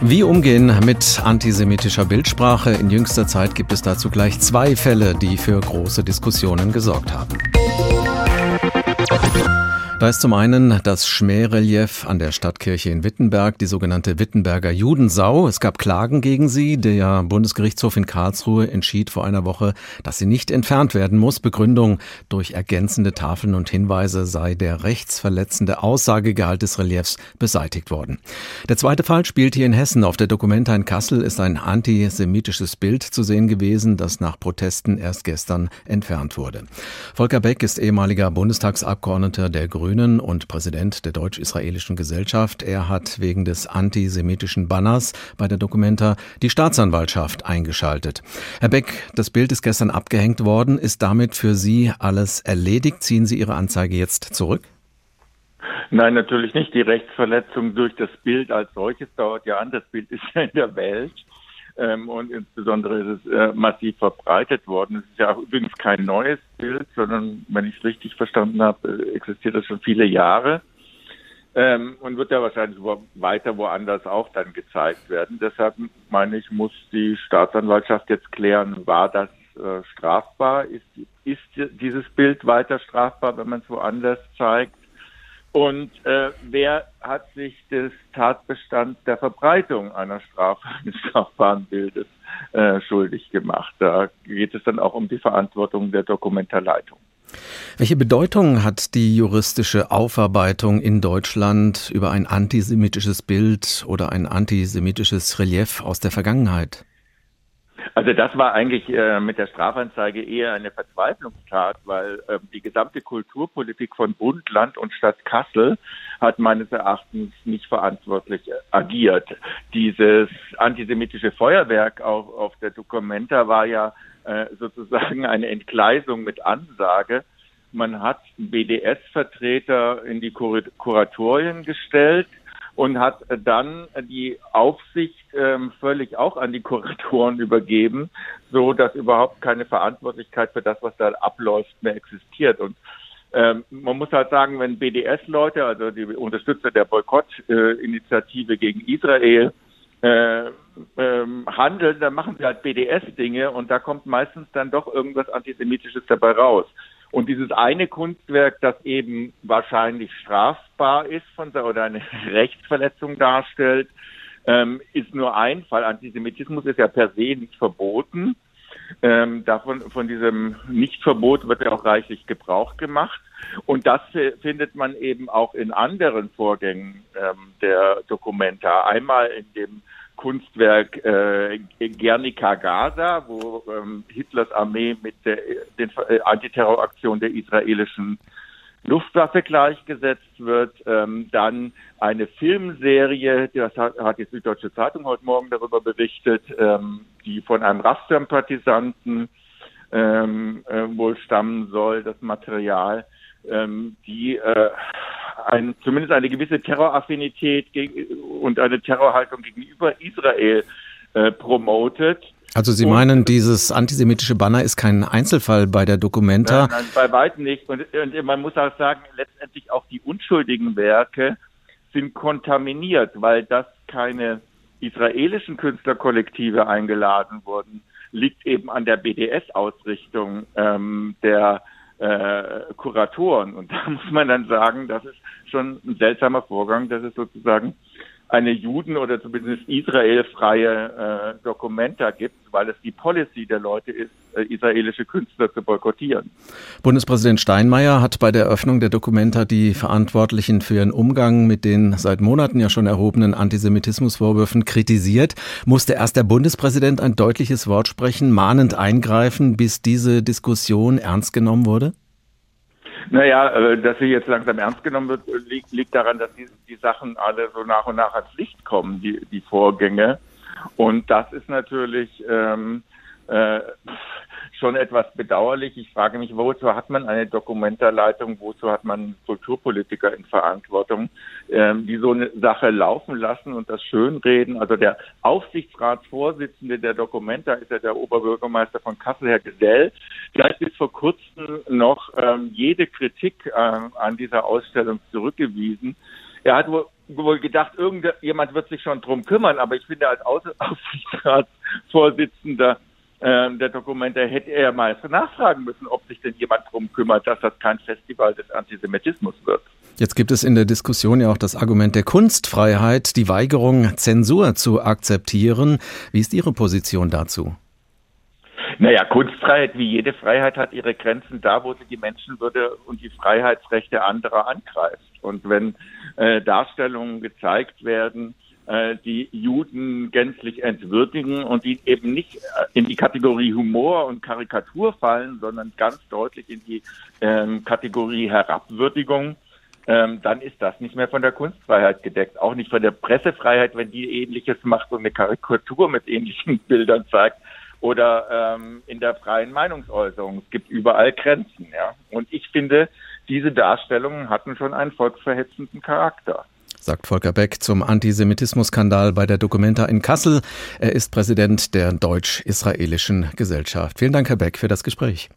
Wie umgehen mit antisemitischer Bildsprache? In jüngster Zeit gibt es dazu gleich zwei Fälle, die für große Diskussionen gesorgt haben. Da ist zum einen das Schmährelief an der Stadtkirche in Wittenberg, die sogenannte Wittenberger Judensau. Es gab Klagen gegen sie. Der Bundesgerichtshof in Karlsruhe entschied vor einer Woche, dass sie nicht entfernt werden muss. Begründung durch ergänzende Tafeln und Hinweise sei der rechtsverletzende Aussagegehalt des Reliefs beseitigt worden. Der zweite Fall spielt hier in Hessen. Auf der Dokumenta in Kassel ist ein antisemitisches Bild zu sehen gewesen, das nach Protesten erst gestern entfernt wurde. Volker Beck ist ehemaliger Bundestagsabgeordneter der Grünen Grünen und Präsident der Deutsch-Israelischen Gesellschaft. Er hat wegen des antisemitischen Banners bei der Dokumenta die Staatsanwaltschaft eingeschaltet. Herr Beck, das Bild ist gestern abgehängt worden. Ist damit für Sie alles erledigt? Ziehen Sie Ihre Anzeige jetzt zurück? Nein, natürlich nicht. Die Rechtsverletzung durch das Bild als solches dauert ja an. Das Bild ist ja in der Welt. Ähm, und insbesondere ist es äh, massiv verbreitet worden. Es ist ja übrigens kein neues Bild, sondern, wenn ich es richtig verstanden habe, äh, existiert das schon viele Jahre ähm, und wird ja wahrscheinlich weiter woanders auch dann gezeigt werden. Deshalb meine ich, muss die Staatsanwaltschaft jetzt klären, war das äh, strafbar? Ist, ist dieses Bild weiter strafbar, wenn man es woanders zeigt? Und äh, wer hat sich des Tatbestands der Verbreitung einer Straf eines strafbaren Bildes äh, schuldig gemacht? Da geht es dann auch um die Verantwortung der Dokumentarleitung. Welche Bedeutung hat die juristische Aufarbeitung in Deutschland über ein antisemitisches Bild oder ein antisemitisches Relief aus der Vergangenheit? Also das war eigentlich äh, mit der Strafanzeige eher eine Verzweiflungstat, weil äh, die gesamte Kulturpolitik von Bund, Land und Stadt Kassel hat meines Erachtens nicht verantwortlich agiert. Dieses antisemitische Feuerwerk auf, auf der Documenta war ja äh, sozusagen eine Entgleisung mit Ansage. Man hat BDS-Vertreter in die Kuratorien gestellt, und hat dann die Aufsicht ähm, völlig auch an die Kuratoren übergeben, so dass überhaupt keine Verantwortlichkeit für das, was da abläuft, mehr existiert. Und ähm, man muss halt sagen, wenn BDS-Leute, also die Unterstützer der Boykott-Initiative äh, gegen Israel, äh, ähm, handeln, dann machen sie halt BDS-Dinge und da kommt meistens dann doch irgendwas Antisemitisches dabei raus. Und dieses eine Kunstwerk, das eben wahrscheinlich strafbar ist von der, oder eine Rechtsverletzung darstellt, ähm, ist nur ein Fall. Antisemitismus ist ja per se nicht verboten. Ähm, davon, von diesem Nichtverbot wird ja auch reichlich Gebrauch gemacht. Und das findet man eben auch in anderen Vorgängen ähm, der Dokumenta. Einmal in dem Kunstwerk äh, Guernica Gaza, wo ähm, Hitlers Armee mit der den, äh, Antiterroraktion der israelischen Luftwaffe gleichgesetzt wird. Ähm, dann eine Filmserie, das hat, hat die Süddeutsche Zeitung heute Morgen darüber berichtet, ähm, die von einem Rastersympathisanten ähm, äh, wohl stammen soll, das Material, ähm, die äh, ein, zumindest eine gewisse Terroraffinität und eine Terrorhaltung gegenüber Israel äh, promotet. Also Sie meinen, und, dieses antisemitische Banner ist kein Einzelfall bei der Documenta? Nein, nein bei weitem nicht. Und, und man muss auch sagen, letztendlich auch die unschuldigen Werke sind kontaminiert, weil das keine israelischen Künstlerkollektive eingeladen wurden, liegt eben an der BDS-Ausrichtung ähm, der äh, Kuratoren. Und da muss man dann sagen, das ist schon ein seltsamer Vorgang, dass es sozusagen eine Juden- oder zumindest israelfreie äh, Dokumenta gibt, weil es die Policy der Leute ist, äh, israelische Künstler zu boykottieren. Bundespräsident Steinmeier hat bei der Eröffnung der Dokumenta die Verantwortlichen für ihren Umgang mit den seit Monaten ja schon erhobenen Antisemitismusvorwürfen kritisiert. Musste erst der Bundespräsident ein deutliches Wort sprechen, mahnend eingreifen, bis diese Diskussion ernst genommen wurde? Naja, äh, dass sie jetzt langsam ernst genommen wird, liegt, liegt daran, dass die, die Sachen alle so nach und nach ans Licht kommen, die, die Vorgänge. Und das ist natürlich ähm, äh, schon etwas bedauerlich. Ich frage mich, wozu hat man eine Dokumentarleitung, wozu hat man Kulturpolitiker in Verantwortung, ähm, die so eine Sache laufen lassen und das schönreden. Also der Aufsichtsratsvorsitzende der Dokumenta ist ja der Oberbürgermeister von Kassel, Herr Gesell. Hat bis vor kurzem noch ähm, jede Kritik äh, an dieser Ausstellung zurückgewiesen. Er hat wohl wohl gedacht, irgendjemand wird sich schon drum kümmern, aber ich finde als Aufsichtsratsvorsitzender der Dokumente hätte er mal nachfragen müssen, ob sich denn jemand drum kümmert, dass das kein Festival des Antisemitismus wird. Jetzt gibt es in der Diskussion ja auch das Argument der Kunstfreiheit, die Weigerung, Zensur zu akzeptieren. Wie ist Ihre Position dazu? Naja, Kunstfreiheit wie jede Freiheit hat ihre Grenzen da, wo sie die Menschenwürde und die Freiheitsrechte anderer angreift. Und wenn äh, Darstellungen gezeigt werden, die Juden gänzlich entwürdigen und die eben nicht äh, in die Kategorie Humor und Karikatur fallen, sondern ganz deutlich in die ähm, Kategorie Herabwürdigung, ähm, dann ist das nicht mehr von der Kunstfreiheit gedeckt. Auch nicht von der Pressefreiheit, wenn die ähnliches macht und eine Karikatur mit ähnlichen Bildern zeigt. Oder ähm, in der freien Meinungsäußerung. Es gibt überall Grenzen. Ja? Und ich finde, diese Darstellungen hatten schon einen volksverhetzenden Charakter sagt Volker Beck zum Antisemitismusskandal bei der Documenta in Kassel. Er ist Präsident der Deutsch-Israelischen Gesellschaft. Vielen Dank, Herr Beck, für das Gespräch.